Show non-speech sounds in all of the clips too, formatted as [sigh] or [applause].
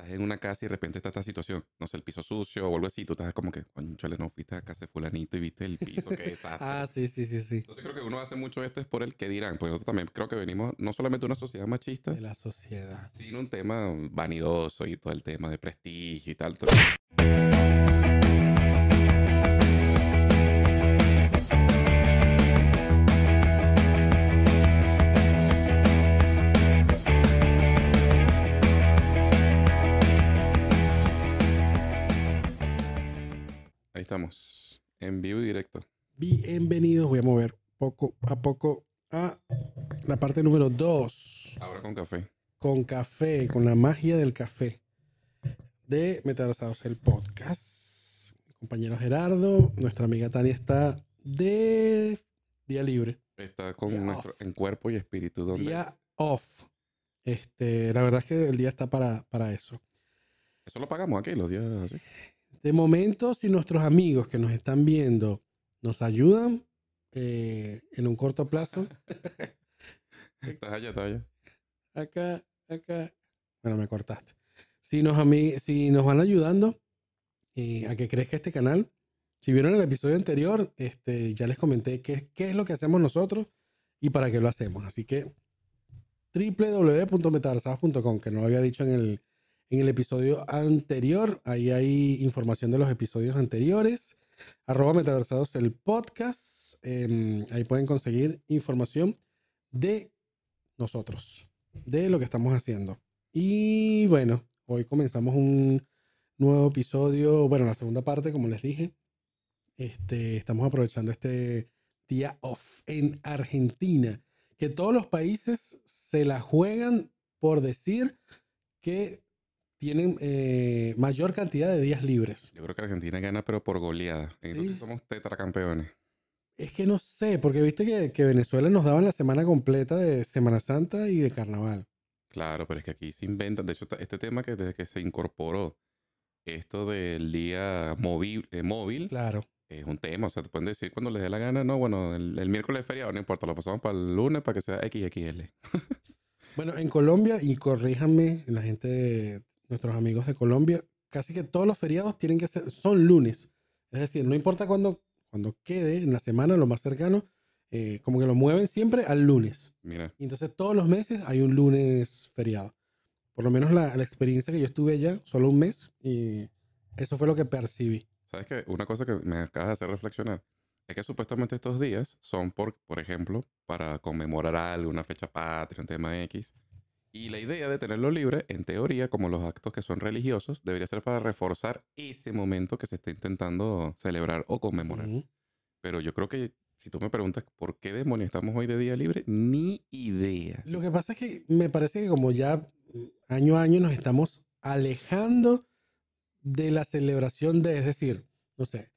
estás en una casa y de repente está esta situación, no sé, el piso sucio o algo así, tú estás como que, conchale, no fuiste a casa de fulanito y viste el piso, que desastre. Ah, sí, sí, sí, sí. Entonces creo que uno hace mucho esto es por el que dirán, porque nosotros también creo que venimos no solamente de una sociedad machista, De la sociedad. sino un tema vanidoso y todo el tema de prestigio y tal. todo- estamos, en vivo y directo. Bienvenidos. Voy a mover poco a poco a la parte número 2. Ahora con café. Con café, con la magia del café. De Metaversados, el podcast. Mi compañero Gerardo, nuestra amiga Tania está de día libre. Está con Día nuestro off. en cuerpo y espíritu. Día off. Este, la verdad es que el día está para, para eso. Eso lo pagamos aquí los días así. De momento, si nuestros amigos que nos están viendo nos ayudan eh, en un corto plazo, [laughs] Estás allá, estás allá. acá, acá. Bueno, me cortaste. Si nos, si nos van ayudando eh, a que crezca este canal, si vieron el episodio anterior, este, ya les comenté qué, qué es lo que hacemos nosotros y para qué lo hacemos. Así que www.metaversados.com, que no lo había dicho en el, en el episodio anterior. Ahí hay información de los episodios anteriores. Arroba Metaversados el podcast. em, ahí pueden conseguir información de nosotros, de lo que estamos haciendo. Y bueno, hoy comenzamos un nuevo episodio, bueno, la segunda parte, como les dije. Este, estamos aprovechando este día off en Argentina, que todos los países se la juegan por decir que tienen eh, mayor cantidad de días libres. Yo creo que Argentina gana, pero por goleada. Entonces Sí. somos tetracampeones. Es que no sé, porque viste que, que Venezuela nos daban la semana completa de Semana Santa y de Carnaval. Claro, pero es que aquí se inventan. De hecho, este tema que desde que se incorporó esto del día móvil, eh, móvil Claro. es un tema. O sea, te pueden decir cuando les dé la gana, no, bueno, el, el miércoles es feriado, no importa, lo pasamos para el lunes para que sea XXL. [laughs] Bueno, en Colombia, y corríjanme la gente nuestros amigos de Colombia, casi que todos los feriados tienen que ser, son lunes. Es decir, no importa cuándo cuando quede en la semana, lo más cercano, eh, como que lo mueven siempre al lunes. Mira, Y entonces todos los meses hay un lunes feriado. Por lo menos la, la experiencia que yo estuve allá, solo un mes, y eso fue lo que percibí. ¿sabes qué? Una cosa que me acabas de hacer reflexionar es que supuestamente estos días son, por, por ejemplo, para conmemorar algo, una fecha patria, un tema X. Y la idea de tenerlo libre, en teoría, como los actos que son religiosos, debería ser para reforzar ese momento que se está intentando celebrar o conmemorar. Ujú. Pero yo creo que si tú me preguntas por qué demonios estamos hoy de día libre, ni idea. Lo que pasa es que me parece que como ya mm, año a año nos estamos alejando de la celebración de, es decir, no sé,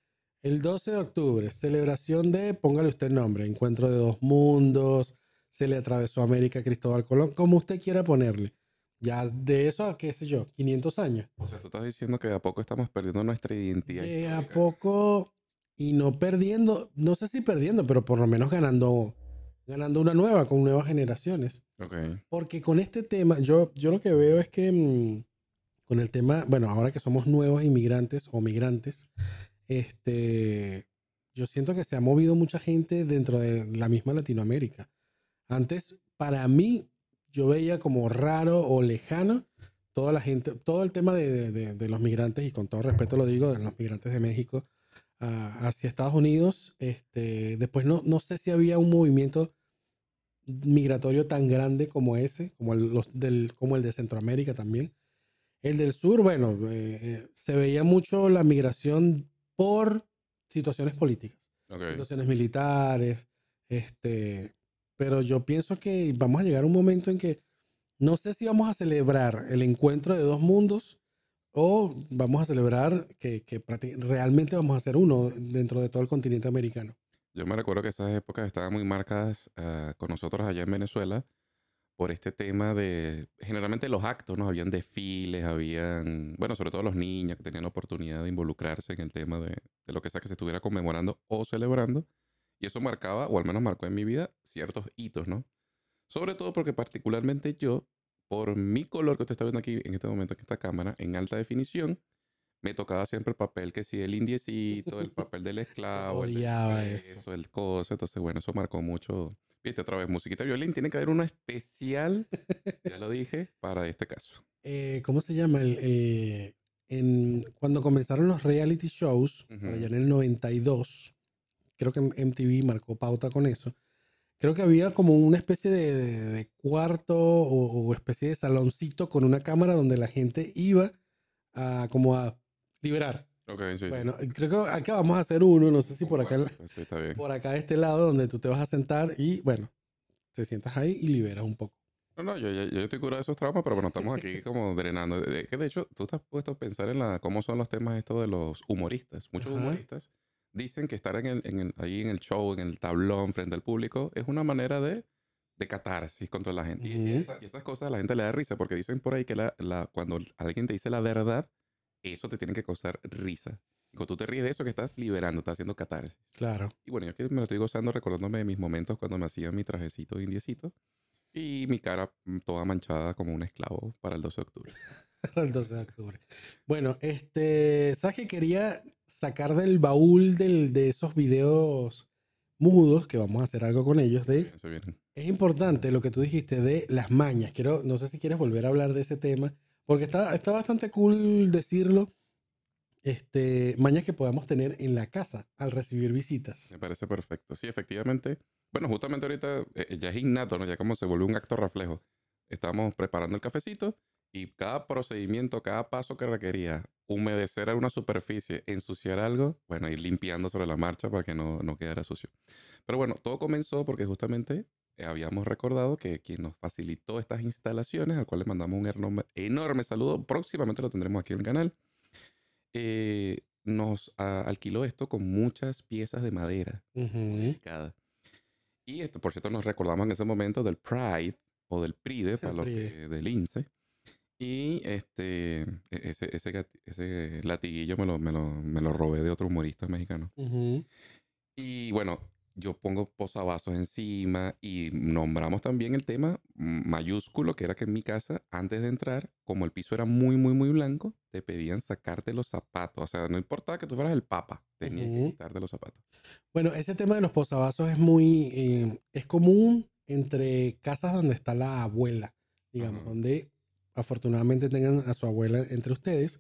el 12 de octubre, celebración de, póngale usted el nombre, Encuentro de Dos Mundos, se le atravesó América a Cristóbal Colón, como usted quiera ponerle. Ya de eso a, qué sé yo, 500 años. O sea, tú estás diciendo que de a poco estamos perdiendo nuestra identidad. De a poco y no perdiendo, no sé si perdiendo, pero por lo menos ganando, ganando una nueva con nuevas generaciones. Ok. Porque con este tema, yo, yo lo que veo es que mm, con el tema, bueno, ahora que somos nuevos inmigrantes o migrantes, este, yo siento que se ha movido mucha gente dentro de la misma Latinoamérica. Antes, para mí, yo veía como raro o lejano toda la gente, todo el tema de, de- de- los migrantes, y con todo respeto lo digo, de los migrantes de México a- hacia Estados Unidos. Este, después no, no sé si había un movimiento migratorio tan grande como ese, como el, los del, como el de Centroamérica también. El del sur, bueno, eh, eh, se veía mucho la migración por situaciones políticas, Ok. situaciones militares, este, pero yo pienso que vamos a llegar a un momento en que no sé si vamos a celebrar el encuentro de dos mundos o vamos a celebrar que, que realmente vamos a ser uno dentro de todo el continente americano. Yo me recuerdo que esas épocas estaban muy marcadas ah, con nosotros allá en Venezuela por este tema de, generalmente los actos, ¿no? Habían desfiles, habían, bueno, sobre todo los niños que tenían la oportunidad de involucrarse en el tema de, de lo que sea que se estuviera conmemorando o celebrando. Y eso marcaba, o al menos marcó en mi vida, ciertos hitos, ¿no? Sobre todo porque particularmente yo por mi color que usted está viendo aquí en este momento, en esta cámara, en alta definición, me tocaba siempre el papel que sí, el indiecito, el [laughs] papel del esclavo, el Odiaba desprecio, eso. el coso. Entonces, bueno, eso marcó mucho. Viste, otra vez, musiquita violín. Tiene que haber una especial, ya lo dije, para este caso. Eh, ¿Cómo se llama? El, el- en, cuando comenzaron los reality shows, por allá en el 92, creo que MTV marcó pauta con eso. Creo que había como una especie de, de- de cuarto o, o especie de saloncito con una cámara donde la gente iba a como a liberar. Ok, sí. sí. Bueno, creo que acá vamos a hacer uno, no sé si por acá, Bueno, sí, está bien. por acá de este lado donde tú te vas a sentar y bueno, te sientas ahí y liberas un poco. No, no, yo, yo, yo estoy curado de esos traumas, pero bueno, estamos aquí como [laughs] drenando. De, de- que de hecho, tú has puesto a pensar en la, cómo son los temas estos de los humoristas. Muchos Ajá. humoristas dicen que estar en el, en el- ahí en el show, en el tablón, frente al público, es una manera de, de catarsis contra la gente. Y- esa- y esas cosas a la gente le da risa, porque dicen por ahí que la, la- cuando alguien te dice la verdad, eso te tiene que causar risa. Y cuando tú te ríes de eso, que estás liberando, estás haciendo catarsis. Claro. Y bueno, yo que me lo estoy gozando recordándome de mis momentos cuando me hacía mi trajecito indiecito y mi cara mm, toda manchada como un esclavo para el 12 de octubre. [laughs] el 12 de octubre. Bueno, este, ¿sabes que quería sacar del baúl del- de esos videos mudos, que vamos a hacer algo con ellos, de, Eso viene. es importante lo que tú dijiste de las mañas. Quiero, no sé si quieres volver a hablar de ese tema, porque está, está bastante cool decirlo. Este, mañas que podamos tener en la casa al recibir visitas. Me parece perfecto. Sí, efectivamente. Bueno, justamente ahorita eh, ya es innato, ¿no? Ya como se volvió un acto reflejo. Estamos preparando el cafecito y cada procedimiento, cada paso que requería humedecer alguna superficie, ensuciar algo, bueno, ir limpiando sobre la marcha para que no, no quedara sucio. Pero bueno, todo comenzó porque justamente eh, habíamos recordado que quien nos facilitó estas instalaciones, al cual le mandamos un enorme, enorme saludo, próximamente lo tendremos aquí en el canal, eh, nos ah, alquiló esto con muchas piezas de madera Ujú. delicada. Y esto, por cierto, nos recordamos en ese momento del Pride o del Pride, para los que- del INSE. Y este, e- ese, ese, ese latiguillo me lo, me, lo, me lo robé de otro humorista mexicano. Ujú. Y bueno, yo pongo posavasos encima y nombramos también el tema mayúsculo, que era que en mi casa, antes de entrar, como el piso era muy, muy, muy blanco, te pedían sacarte los zapatos. O sea, no importaba que tú fueras el papa, tenías que Ujú. quitarte los zapatos. Bueno, ese tema de los posavasos es muy, eh, es común entre casas donde está la abuela, digamos, Ajá. donde afortunadamente tengan a su abuela entre ustedes.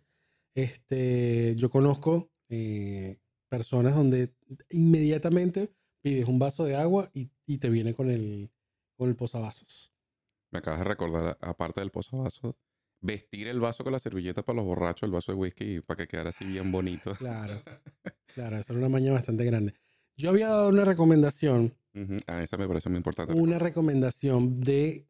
Este, yo conozco eh, personas donde inmediatamente pides un vaso de agua y, y te viene con el, con el posavasos. Me acabas de recordar, aparte del posavasos, vestir el vaso con la servilleta para los borrachos, el vaso de whisky, para que quedara así bien bonito. Claro, [laughs] claro, eso era una maña bastante grande. Yo había dado una recomendación. Ah, esa me parece muy importante. una recomendación de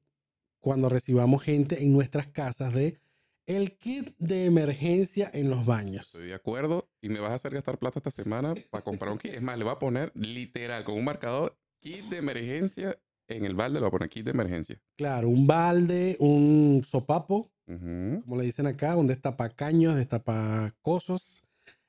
cuando recibamos gente en nuestras casas de el kit de emergencia en los baños. Estoy de acuerdo y me vas a hacer gastar plata esta semana para comprar un kit. Es más, le voy a poner literal con un marcador kit de emergencia en el balde, le voy a poner kit de emergencia. Claro, un balde, un sopapo, como le dicen acá, un destapacaños, destapacosos.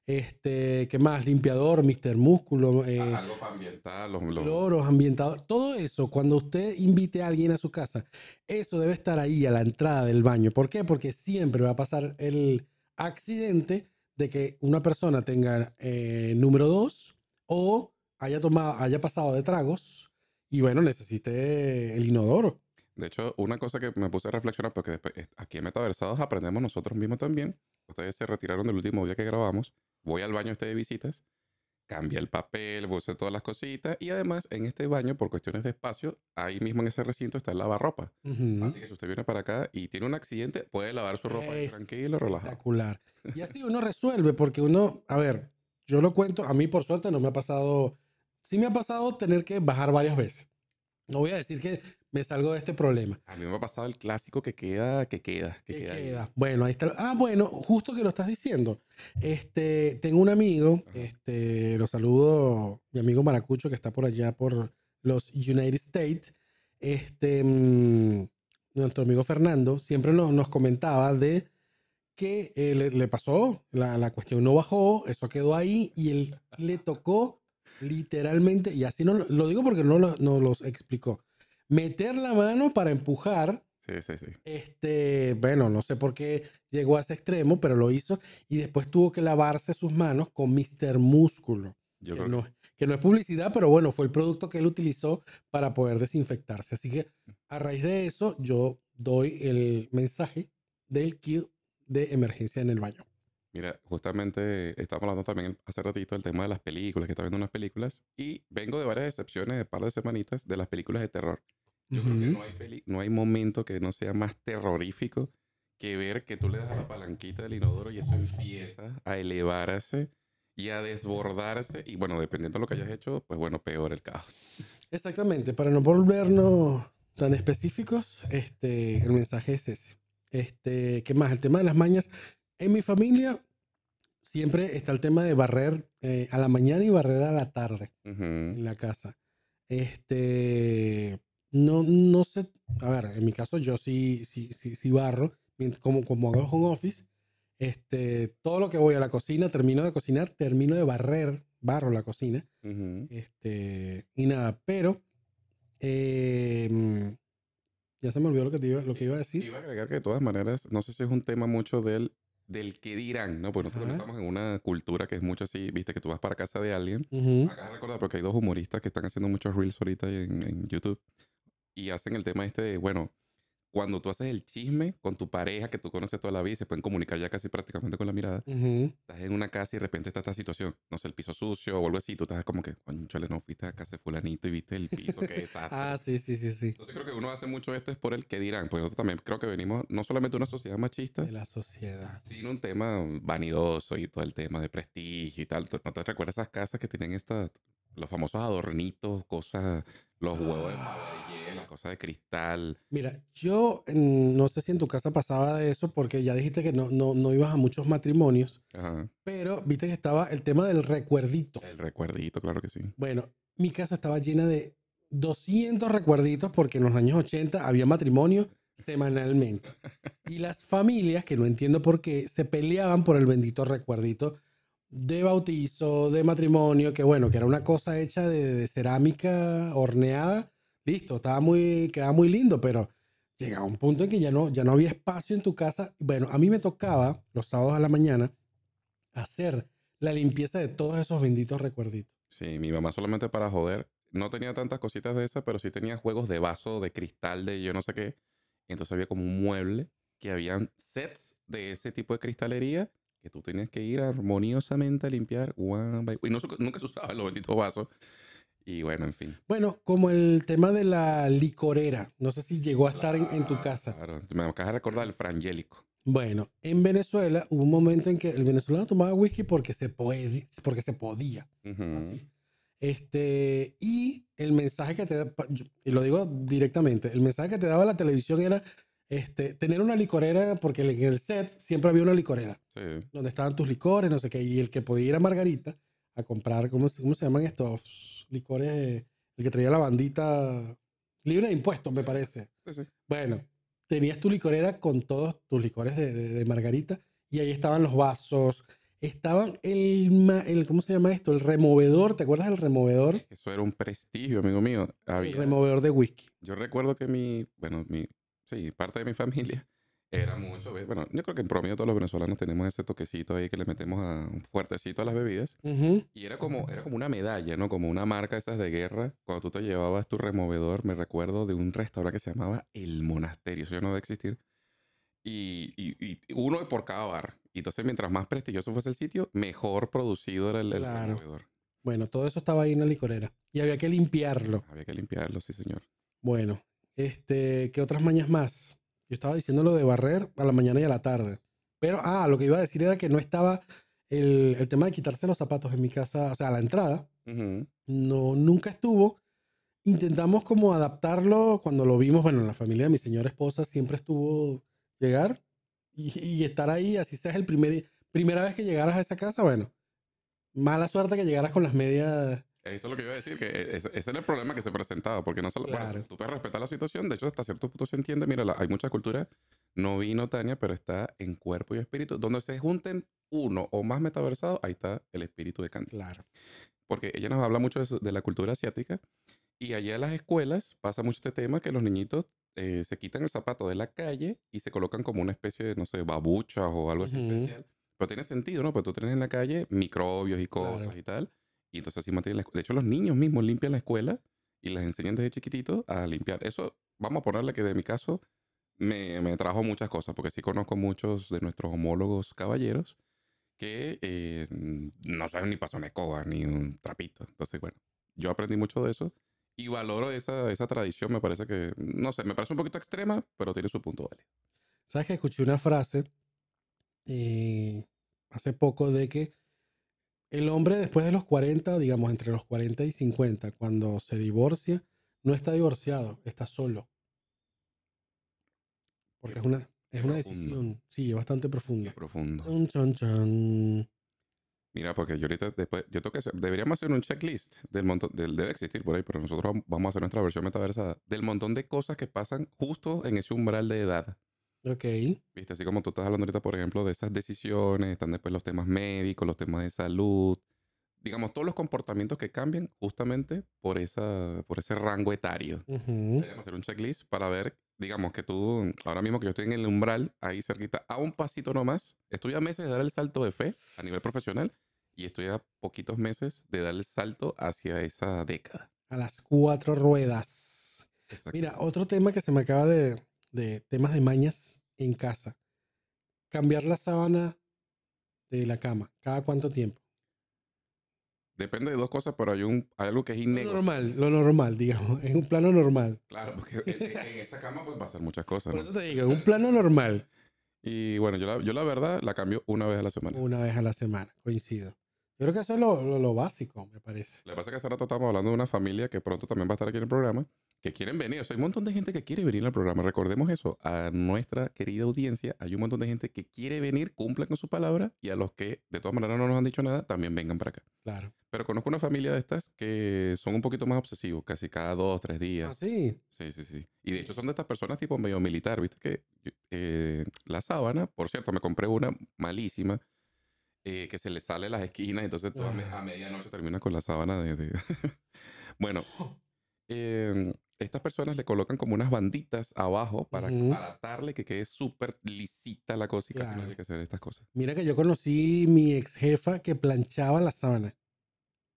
Este, ¿qué más? Limpiador, Mr. Músculo, eh, Algo para ambientar los, los- cloros, ambientador, todo eso, cuando usted invite a alguien a su casa, eso debe estar ahí a la entrada del baño. ¿Por qué? Porque siempre va a pasar el accidente de que una persona tenga eh, número dos o haya tomado, haya pasado de tragos y bueno, necesite el inodoro. De hecho, una cosa que me puse a reflexionar, porque después, eh, aquí en Metaversados aprendemos nosotros mismos también. Ustedes se retiraron del último día que grabamos. Voy al baño este de visitas, cambia el papel, puse todas las cositas. Y además, en este baño, por cuestiones de espacio, ahí mismo en ese recinto está el lavarropa. Así que si usted viene para acá y tiene un accidente, puede lavar su ropa Es tranquilo, relajado. Espectacular. Y así uno [laughs] resuelve, porque uno, a ver, yo lo cuento, a mí por suerte no me ha pasado, sí me ha pasado tener que bajar varias veces. No voy a decir que me salgo de este problema. A mí me ha pasado el clásico que queda, que queda, que ¿Qué queda. Bueno, ahí está. Ah, bueno, justo que lo estás diciendo. Este, tengo un amigo, Ajá. este, lo saludo, mi amigo Maracucho, que está por allá por los United States. Este, mm, nuestro amigo Fernando siempre nos, nos comentaba de que eh, le, le pasó, la, la cuestión no bajó, eso quedó ahí y él le tocó literalmente, y así no lo- lo digo porque no, lo- no los explicó, meter la mano para empujar Sí, sí, sí. Este, bueno, no sé por qué llegó a ese extremo, pero lo hizo y después tuvo que lavarse sus manos con Mr. Músculo. Yo que creo no, que no es publicidad, pero bueno, fue el producto que él utilizó para poder desinfectarse. Así que a raíz de eso, yo doy el mensaje del kit de emergencia en el baño. Mira, justamente estamos hablando también hace ratito del tema de las películas, que está viendo unas películas, y vengo de varias excepciones de par de semanitas de las películas de terror. Yo creo que Ujú. no hay, peli- no hay momento que no sea más terrorífico que ver que tú le das a la palanquita del inodoro y eso empieza a elevarse y a desbordarse. Y bueno, dependiendo de lo que hayas hecho, pues bueno, peor el caos. Exactamente, para no volvernos tan específicos, este, el mensaje es ese. Este, ¿qué más? El tema de las mañas. En mi familia siempre está el tema de barrer eh, a la mañana y barrer a la tarde Ujú. en la casa. Este, no, no sé, a ver, en mi caso yo sí, sí, sí, sí barro, como, como hago home office, este, todo lo que voy a la cocina, termino de cocinar, termino de barrer, barro la cocina. Ujú. Este, y nada, pero em, ya se me olvidó lo que, te iba, lo que iba a decir. Iba a agregar que de todas maneras, no sé si es un tema mucho del, del qué dirán, ¿no? Porque nosotros Ajá. estamos en una cultura que es mucho así, viste, que tú vas para casa de alguien. Ujú, Acá recordar porque hay dos humoristas que están haciendo muchos reels ahorita en, en YouTube y hacen el tema este de, bueno, cuando tú haces el chisme con tu pareja que tú conoces toda la vida y se pueden comunicar ya casi prácticamente con la mirada, estás en una casa y de repente está esta situación, no sé, el piso sucio o algo así, tú estás como que, coño, chale, no fuiste a casa de fulanito y viste el piso, qué [laughs] desastre. Ah, sí, sí, sí, sí. Entonces creo que uno hace mucho esto es por el que dirán, porque nosotros también creo que venimos no solamente de una sociedad machista, De la sociedad. sino un tema vanidoso y todo el tema de prestigio y tal. ¿Tú- ¿No te recuerdas esas casas que tienen estas, los famosos adornitos, cosas, los huevos de madre, las cosas de cristal? Mira, yo mm, no sé si en tu casa pasaba de eso, porque ya dijiste que no, no, no ibas a muchos matrimonios, Ajá. pero viste que estaba el tema del recuerdito. El recuerdito, claro que sí. Bueno, mi casa estaba llena de 200 recuerditos porque en los años 80 había matrimonio semanalmente. [laughs] Y las familias, que no entiendo por qué, se peleaban por el bendito recuerdito de bautizo, de matrimonio, que bueno, que era una cosa hecha de, de cerámica horneada. Listo, estaba muy, quedaba muy lindo, pero llegaba un punto en que ya no, ya no había espacio en tu casa. Bueno, a mí me tocaba los sábados a la mañana hacer la limpieza de todos esos benditos recuerditos. Sí, mi mamá solamente para joder, no tenía tantas cositas de esas, pero sí tenía juegos de vaso, de cristal, de yo no sé qué. Entonces había como un mueble que habían sets de ese tipo de cristalería que tú tenías que ir armoniosamente a limpiar. one by- Y no, nunca se usaban los benditos vasos. Y bueno, en fin. Bueno, como el tema de la licorera. No sé si llegó a estar en, en tu casa. Claro, me acabas de recordar el frangélico. Bueno, en Venezuela hubo un momento en que el venezolano tomaba whisky porque se, puede, porque se podía. Así. Este, y el mensaje que te y lo digo directamente, el mensaje que te daba la televisión era este, tener una licorera, porque en el set siempre había una licorera, Sí. donde estaban tus licores, no sé qué, y el que podía ir a Margarita a comprar, ¿cómo, se- cómo se llaman estos licores? El que traía la bandita libre de impuestos, me parece. Sí, sí. Bueno, tenías tu licorera con todos tus licores de, de- de margarita y ahí estaban los vasos, estaban el, el, ¿cómo se llama esto? El removedor, ¿te acuerdas del removedor? Eso era un prestigio, amigo mío. El Había, removedor de whisky. yo recuerdo que mi, bueno, mi, sí, parte de mi familia era mucho, bueno, yo creo que en promedio todos los venezolanos tenemos ese toquecito ahí que le metemos a un fuertecito a las bebidas. Ujú. Y era como, era como una medalla, ¿no? Como una marca esas de guerra. Cuando tú te llevabas tu removedor, me recuerdo de un restaurante que se llamaba El Monasterio. Eso ya no debe existir. Y, y- y uno por cada bar. Y entonces, mientras más prestigioso fuese el sitio, mejor producido era el, el Claro. removedor. Bueno, todo eso estaba ahí en la licorera y había que limpiarlo. Había que limpiarlo, sí, señor. Bueno, este, ¿qué otras mañas más? Yo estaba diciendo lo de barrer a la mañana y a la tarde. Pero, ah, lo que iba a decir era que no estaba el, el tema de quitarse los zapatos en mi casa, o sea, a la entrada. No, nunca estuvo. Intentamos como adaptarlo cuando lo vimos, bueno, en la familia de mi señora esposa siempre estuvo llegar y, y estar ahí, así seas el primer, primera vez que llegaras a esa casa, bueno, mala suerte que llegaras con las medias. Eso es lo que iba a decir, que e, ese, ese era el problema que se presentaba, porque no solo, bueno, Claro. tú puedes respetar la situación, de hecho hasta cierto punto se entiende, mira, la- hay mucha cultura, no vino Tania, pero está en cuerpo y espíritu, donde se junten uno o más metaversados, ahí está el espíritu de Candy. Claro. Porque ella nos habla mucho de, la cultura asiática, y allá en las escuelas pasa mucho este tema que los niñitos eh, se quitan el zapato de la calle y se colocan como una especie de, no sé, babuchas o algo así especial. Pero tiene sentido, ¿no? Porque tú tienes en la calle microbios y cosas Claro. y tal. Y entonces así mantienen la escuela. De hecho, los niños mismos limpian la escuela y les enseñan desde chiquititos a limpiar. Eso, vamos a ponerle que de mi caso me, me trajo muchas cosas, porque sí conozco muchos de nuestros homólogos caballeros que eh, no saben ni pasar una escoba ni un trapito. Entonces, bueno, yo aprendí mucho de eso y valoro esa, esa tradición. Me parece que, no sé, me parece un poquito extrema, pero tiene su punto válido. ¿Sabes que escuché una frase eh, hace poco de que el hombre después de los 40, digamos entre los 40 y 50, cuando se divorcia, no está divorciado, está solo. Porque es una, es una decisión, sí, bastante profunda. profundo. Chon, chon, chon. Mira, porque yo ahorita después, yo hacer- deberíamos hacer un checklist del montón, del, debe existir por ahí, pero nosotros vam- vamos a hacer nuestra versión metaversada, del montón de cosas que pasan justo en ese umbral de edad. Ok. Viste, así como tú estás hablando ahorita, por ejemplo, de esas decisiones, están después los temas médicos, los temas de salud, digamos, todos los comportamientos que cambian justamente por, esa, por ese rango etario. Ujú. Deberíamos hacer un checklist para ver, digamos, que tú, ahora mismo que yo estoy en el umbral, ahí cerquita, a un pasito nomás, estoy a meses de dar el salto de fe a nivel profesional y estoy a poquitos meses de dar el salto hacia esa década. A las cuatro ruedas. Mira, otro tema que se me acaba de, de temas de mañas en casa. Cambiar la sábana de la cama. ¿Cada cuánto tiempo? Depende de dos cosas, pero hay, un, hay algo que es Lo innegociable. normal, lo normal, digamos. [laughs] En un plano normal. Claro, porque en, esa cama pueden pasar muchas cosas. Por ¿no? eso te digo, en un plano normal. Y bueno, yo la, yo la verdad la cambio una vez a la semana. Una vez a la semana, coincido. Yo creo que eso es lo, lo- lo básico, me parece. Lo que pasa es que hace rato estamos hablando de una familia que pronto también va a estar aquí en el programa, que quieren venir. O sea, hay un montón de gente que quiere venir al programa. Recordemos eso. A nuestra querida audiencia, hay un montón de gente que quiere venir, cumplen con su palabra, y a los que de todas maneras no nos han dicho nada, también vengan para acá. Claro. Pero conozco una familia de estas que son un poquito más obsesivos, casi cada dos, tres días. Ah, sí. Sí, sí, sí. Y de hecho son de estas personas tipo medio militar, ¿viste? Que eh, la sábana, por cierto, me compré una malísima eh, que se le sale las esquinas, entonces me- a medianoche termina con la sábana de... de- [laughs] bueno, [gasps] eh, estas personas le colocan como unas banditas abajo para, Ujú. para atarle que quede súper lisita la cosa y casi no hay que hacer estas cosas. Mira que yo conocí mi ex jefa que planchaba la sábana.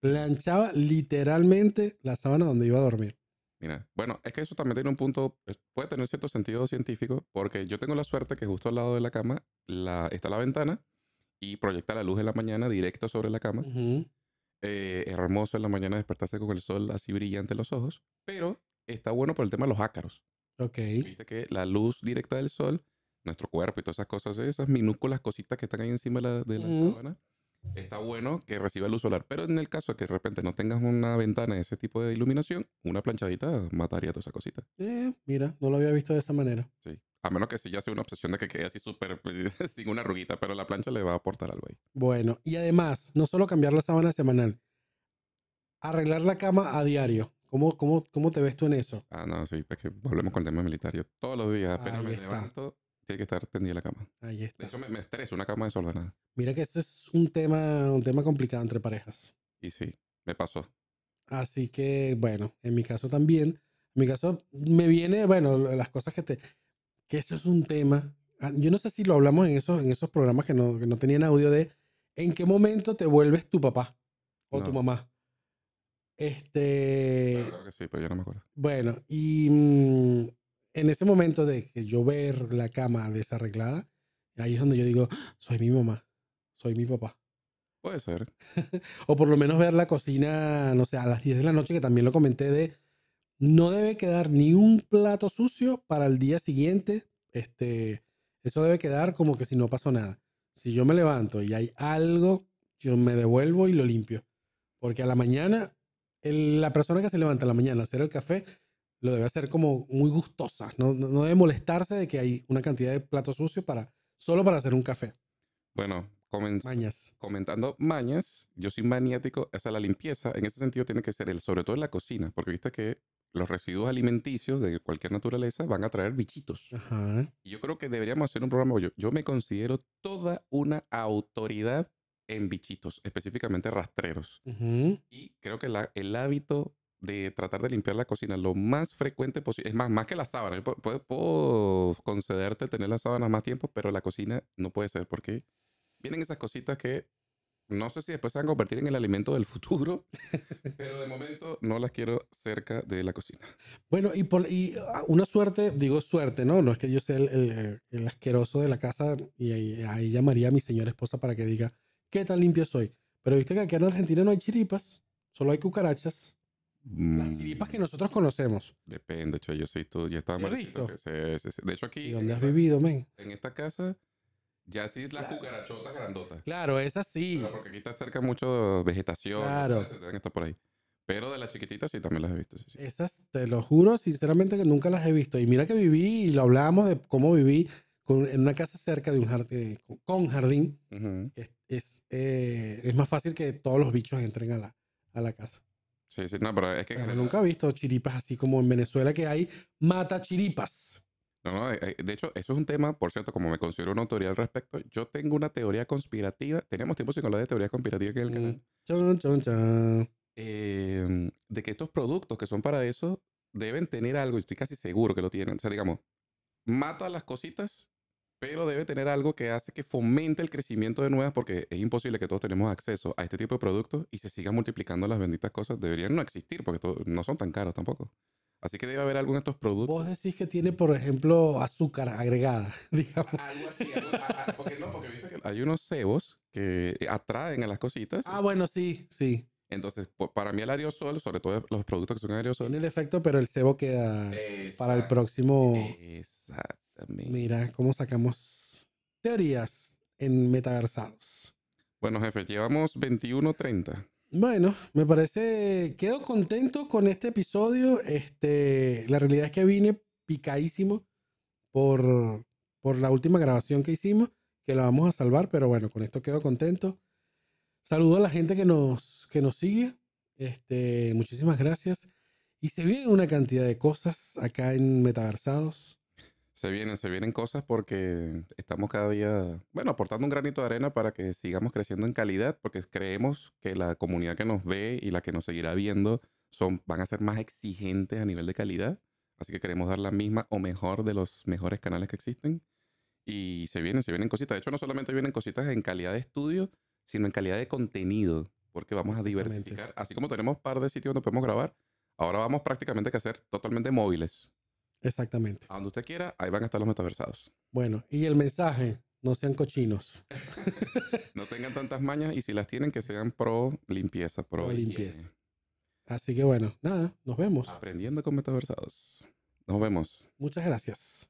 Planchaba literalmente la sábana donde iba a dormir. Mira, bueno, es que eso también tiene un punto, puede tener cierto sentido científico, porque yo tengo la suerte que justo al lado de la cama la, está la ventana y proyecta la luz de la mañana directo sobre la cama. Eh, es hermoso en la mañana despertarse con el sol así brillante en los ojos, pero está bueno por el tema de los ácaros. Ok. Viste que la luz directa del sol, nuestro cuerpo y todas esas cosas, esas minúsculas cositas que están ahí encima de la, de la sábana, está bueno que reciba luz solar. Pero en el caso de que de repente no tengas una ventana de ese tipo de iluminación, una planchadita mataría todas esas cositas. Eh, mira, no lo había visto de esa manera. Sí. A menos que sí ya sea una obsesión de que quede así súper pues, [laughs] sin una arruguita, pero la plancha le va a aportar algo ahí. Bueno, y además, no solo cambiar la sábana semanal, arreglar la cama a diario. ¿Cómo, cómo, cómo te ves tú en eso? Ah, no, sí, es que volvemos con el tema militar. Yo todos los días, apenas Ahí me está. levanto, tiene que estar tendida la cama. Ahí De está. hecho, me, me estresa una cama desordenada. Mira que ese es un tema, un tema complicado entre parejas. Y sí, me pasó. Así que, bueno, en mi caso también. En mi caso me viene, bueno, las cosas que te... Que eso es un tema. Ah, Yo no sé si lo hablamos en esos, en esos programas que no, que no tenían audio de en qué momento te vuelves tu papá o tu mamá. Este... Claro, claro que sí, pero yo no me acuerdo. Bueno, y mm, en ese momento de que yo ver la cama desarreglada, ahí es donde yo digo, "Ah, soy mi mamá, soy mi papá. Puede ser. [laughs] O por lo menos ver la cocina, no sé, a las 10 de la noche, que también lo comenté de, no debe quedar ni un plato sucio para el día siguiente. Este, eso debe quedar como que si no pasó nada. Si yo me levanto y hay algo, yo me devuelvo y lo limpio. Porque a la mañana, la persona que se levanta a la mañana a hacer el café, lo debe hacer como muy gustosa. No, no, no debe molestarse de que hay una cantidad de platos sucios para, solo para hacer un café. Bueno, comen- Mañas. comentando mañas, yo soy maniático, o sea, la limpieza en ese sentido tiene que ser el, sobre todo en la cocina, porque viste que los residuos alimenticios de cualquier naturaleza van a traer bichitos. Ajá. Y yo creo que deberíamos hacer un programa, yo, yo me considero toda una autoridad en bichitos, específicamente rastreros. Ujú. Y creo que la- el hábito de tratar de limpiar la cocina lo más frecuente posible. Es más, más que la sábana. Puedo, puedo concederte tener la sábana más tiempo, pero la cocina no puede ser porque vienen esas cositas que no sé si después se van a convertir en el alimento del futuro, [laughs] pero de momento no las quiero cerca de la cocina. Bueno, y, por, y ah, una suerte, digo suerte, ¿no? No es que yo sea el, el- el asqueroso de la casa y ahí, ahí llamaría a mi señora esposa para que diga qué tan limpio soy. Pero viste que aquí en Argentina no hay chiripas, solo hay cucarachas. Las Mm, chiripas que nosotros conocemos. Depende, che, yo sí, tú ya estaba ¿Sí malito visto? que-. De hecho, aquí ¿Y dónde has esta- vivido, men? en esta casa ya sí es la cucarachota grandota. Claro, es así. Pero porque aquí está cerca mucho vegetación. Claro. Deben estar por ahí. Pero de las chiquititas sí también las he visto. Sí, sí. Esas, te lo juro, sinceramente que nunca las he visto. Y mira que viví y lo hablábamos de cómo viví con- en una casa cerca de un jardín, con jardín, es, es, eh, es más fácil que todos los bichos entren a la, a la casa. Sí, sí, no, pero es que en Pero general- nunca he visto chiripas así como en Venezuela que hay mata chiripas. No, no, eh, eh, de hecho, eso es un tema, por cierto, como me considero una autoridad al respecto, yo tengo una teoría conspirativa, teníamos tiempo sin hablar de teoría conspirativa aquí en el canal, Mm. Chon, chon, chon. eh, de que estos productos que son para eso deben tener algo, y estoy casi seguro que lo tienen, o sea, digamos, mata las cositas, pero debe tener algo que hace que fomente el crecimiento de nuevas, porque es imposible que todos tenemos acceso a este tipo de productos y se sigan multiplicando las benditas cosas, deberían no existir, porque no son tan caros tampoco. Así que debe haber algo en estos productos. Vos decís que tiene, por ejemplo, azúcar agregada, [laughs] digamos. Algo así, algo- a- a- porque no, porque viste que hay unos cebos que atraen a las cositas. Ah, bueno, sí, sí. Entonces, para mí el aerosol, sobre todo los productos que son aerosol. Tiene el efecto, pero el cebo queda para el próximo. Exactamente. Mira cómo sacamos teorías en metaversados. Bueno, jefe, llevamos 21.30. Bueno, me parece, quedo contento con este episodio. Este, la realidad es que vine picadísimo por, por la última grabación que hicimos, que la vamos a salvar, pero bueno, con esto quedo contento. Saludo a la gente que nos, que nos sigue. Este, muchísimas gracias. Y se viene una cantidad de cosas acá en Metaversados. Se vienen, se vienen cosas porque estamos cada día, bueno, aportando un granito de arena para que sigamos creciendo en calidad, porque creemos que la comunidad que nos ve y la que nos seguirá viendo son, van a ser más exigentes a nivel de calidad. Así que queremos dar la misma o mejor de los mejores canales que existen. Y se vienen, se vienen cositas. De hecho, no solamente vienen cositas en calidad de estudio, sino en calidad de contenido, porque vamos a diversificar. Así como tenemos un par de sitios donde podemos grabar, ahora vamos prácticamente a hacer totalmente móviles. Exactamente. A donde usted quiera, ahí van a estar los metaversados. Bueno, y el mensaje, no sean cochinos. [laughs] No tengan tantas mañas y si las tienen, que sean pro limpieza, pro, limpieza. Así que bueno, nada, nos vemos. Aprendiendo con metaversados. Nos vemos. Muchas gracias.